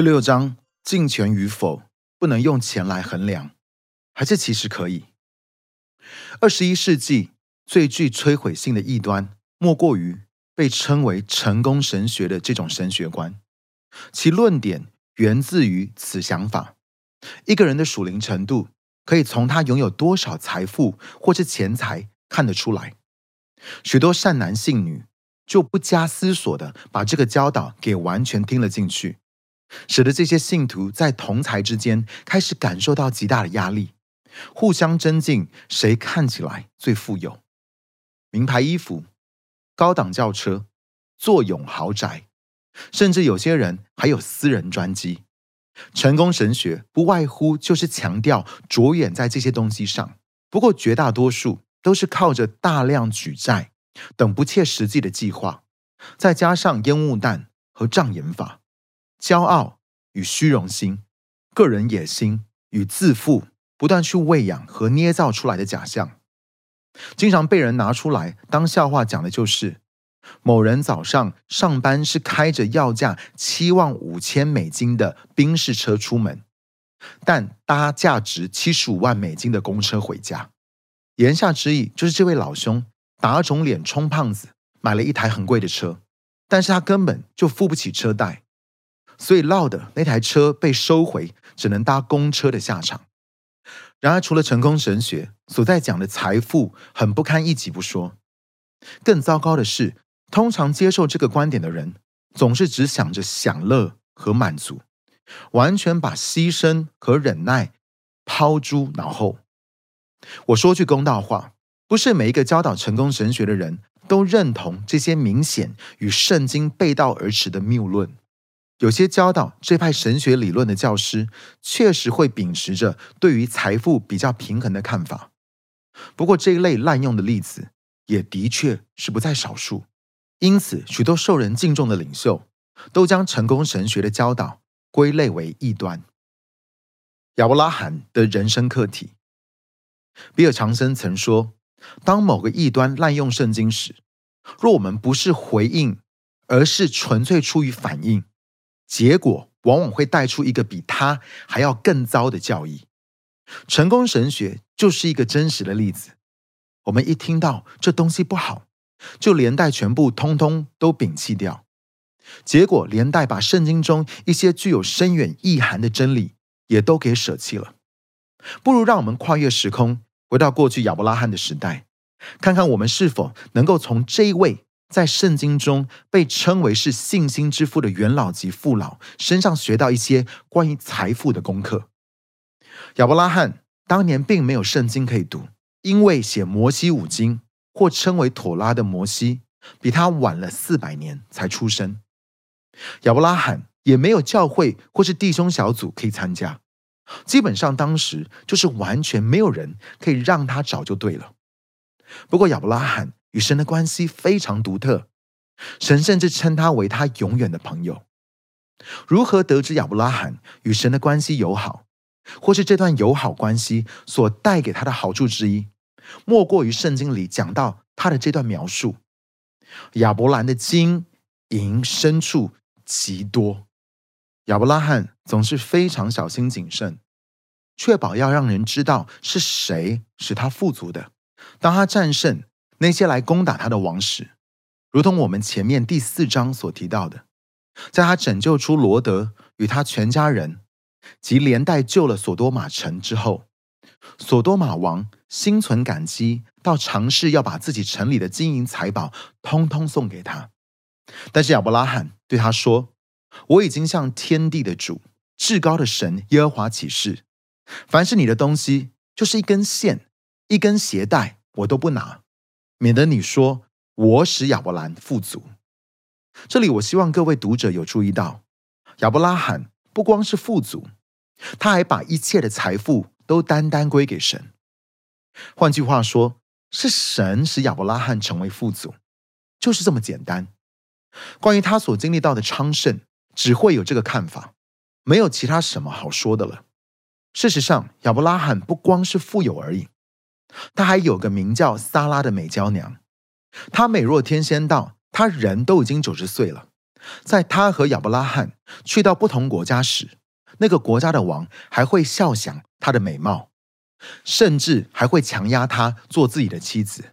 第六章，尽权与否不能用钱来衡量，还是其实可以。二十一世纪最具摧毁性的异端，莫过于被称为成功神学的这种神学观。其论点源自于此想法：一个人的属灵程度，可以从他拥有多少财富或是钱财看得出来。许多善男信女就不加思索的把这个教导给完全听了进去。使得这些信徒在同才之间开始感受到极大的压力，互相争竞，谁看起来最富有？名牌衣服、高档轿车、坐拥豪宅，甚至有些人还有私人专机。成功神学不外乎就是强调着眼在这些东西上，不过绝大多数都是靠着大量举债等不切实际的计划，再加上烟雾弹和障眼法。骄傲与虚荣心、个人野心与自负，不断去喂养和捏造出来的假象，经常被人拿出来当笑话讲的，就是某人早上上班是开着要价七万五千美金的宾士车出门，但搭价值七十五万美金的公车回家。言下之意就是这位老兄打肿脸充胖子，买了一台很贵的车，但是他根本就付不起车贷。所以落的那台车被收回，只能搭公车的下场。然而，除了成功神学所在讲的财富很不堪一击不说，更糟糕的是，通常接受这个观点的人，总是只想着享乐和满足，完全把牺牲和忍耐抛诸脑后。我说句公道话，不是每一个教导成功神学的人都认同这些明显与圣经背道而驰的谬论。有些教导这派神学理论的教师，确实会秉持着对于财富比较平衡的看法。不过，这一类滥用的例子也的确是不在少数。因此，许多受人敬重的领袖都将成功神学的教导归类为异端。亚伯拉罕的人生课题，比尔·长生曾说：“当某个异端滥用圣经时，若我们不是回应，而是纯粹出于反应。”结果往往会带出一个比他还要更糟的教义。成功神学就是一个真实的例子。我们一听到这东西不好，就连带全部通通都摒弃掉，结果连带把圣经中一些具有深远意涵的真理也都给舍弃了。不如让我们跨越时空，回到过去亚伯拉罕的时代，看看我们是否能够从这一位。在圣经中被称为是信心之父的元老级父老身上学到一些关于财富的功课。亚伯拉罕当年并没有圣经可以读，因为写摩西五经或称为妥拉的摩西比他晚了四百年才出生。亚伯拉罕也没有教会或是弟兄小组可以参加，基本上当时就是完全没有人可以让他找就对了。不过亚伯拉罕。与神的关系非常独特，神甚至称他为他永远的朋友。如何得知亚伯拉罕与神的关系友好，或是这段友好关系所带给他的好处之一，莫过于圣经里讲到他的这段描述：亚伯兰的金银牲畜极多。亚伯拉罕总是非常小心谨慎，确保要让人知道是谁使他富足的。当他战胜。那些来攻打他的王室，如同我们前面第四章所提到的，在他拯救出罗德与他全家人，及连带救了索多玛城之后，索多玛王心存感激，到尝试要把自己城里的金银财宝通通送给他。但是亚伯拉罕对他说：“我已经向天地的主、至高的神耶和华起誓，凡是你的东西，就是一根线、一根鞋带，我都不拿。”免得你说我使亚伯兰富足。这里我希望各位读者有注意到，亚伯拉罕不光是富足，他还把一切的财富都单单归给神。换句话说，是神使亚伯拉罕成为富足，就是这么简单。关于他所经历到的昌盛，只会有这个看法，没有其他什么好说的了。事实上，亚伯拉罕不光是富有而已。他还有个名叫萨拉的美娇娘，她美若天仙道，她人都已经九十岁了，在他和亚伯拉罕去到不同国家时，那个国家的王还会笑想他的美貌，甚至还会强压他做自己的妻子。